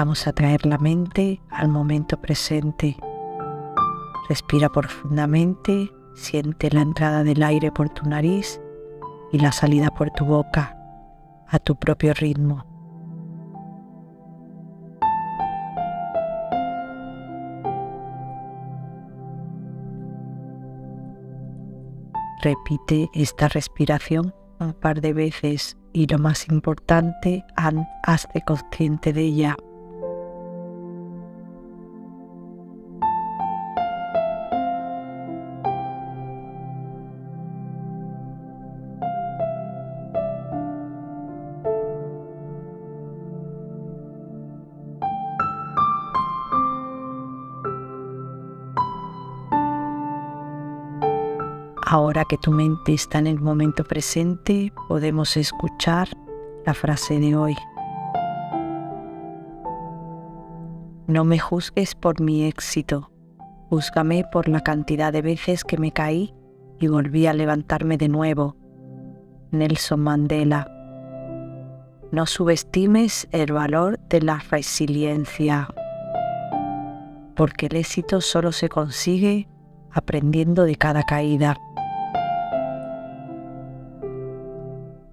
Vamos a traer la mente al momento presente. Respira profundamente, siente la entrada del aire por tu nariz y la salida por tu boca a tu propio ritmo. Repite esta respiración un par de veces y lo más importante, hazte consciente de ella. Ahora que tu mente está en el momento presente, podemos escuchar la frase de hoy. No me juzgues por mi éxito, júzgame por la cantidad de veces que me caí y volví a levantarme de nuevo. Nelson Mandela. No subestimes el valor de la resiliencia, porque el éxito solo se consigue aprendiendo de cada caída.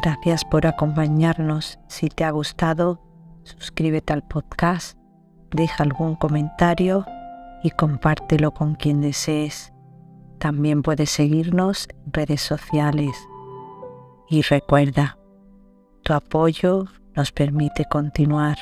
Gracias por acompañarnos. Si te ha gustado, suscríbete al podcast, deja algún comentario y compártelo con quien desees. También puedes seguirnos en redes sociales. Y recuerda, tu apoyo nos permite continuar.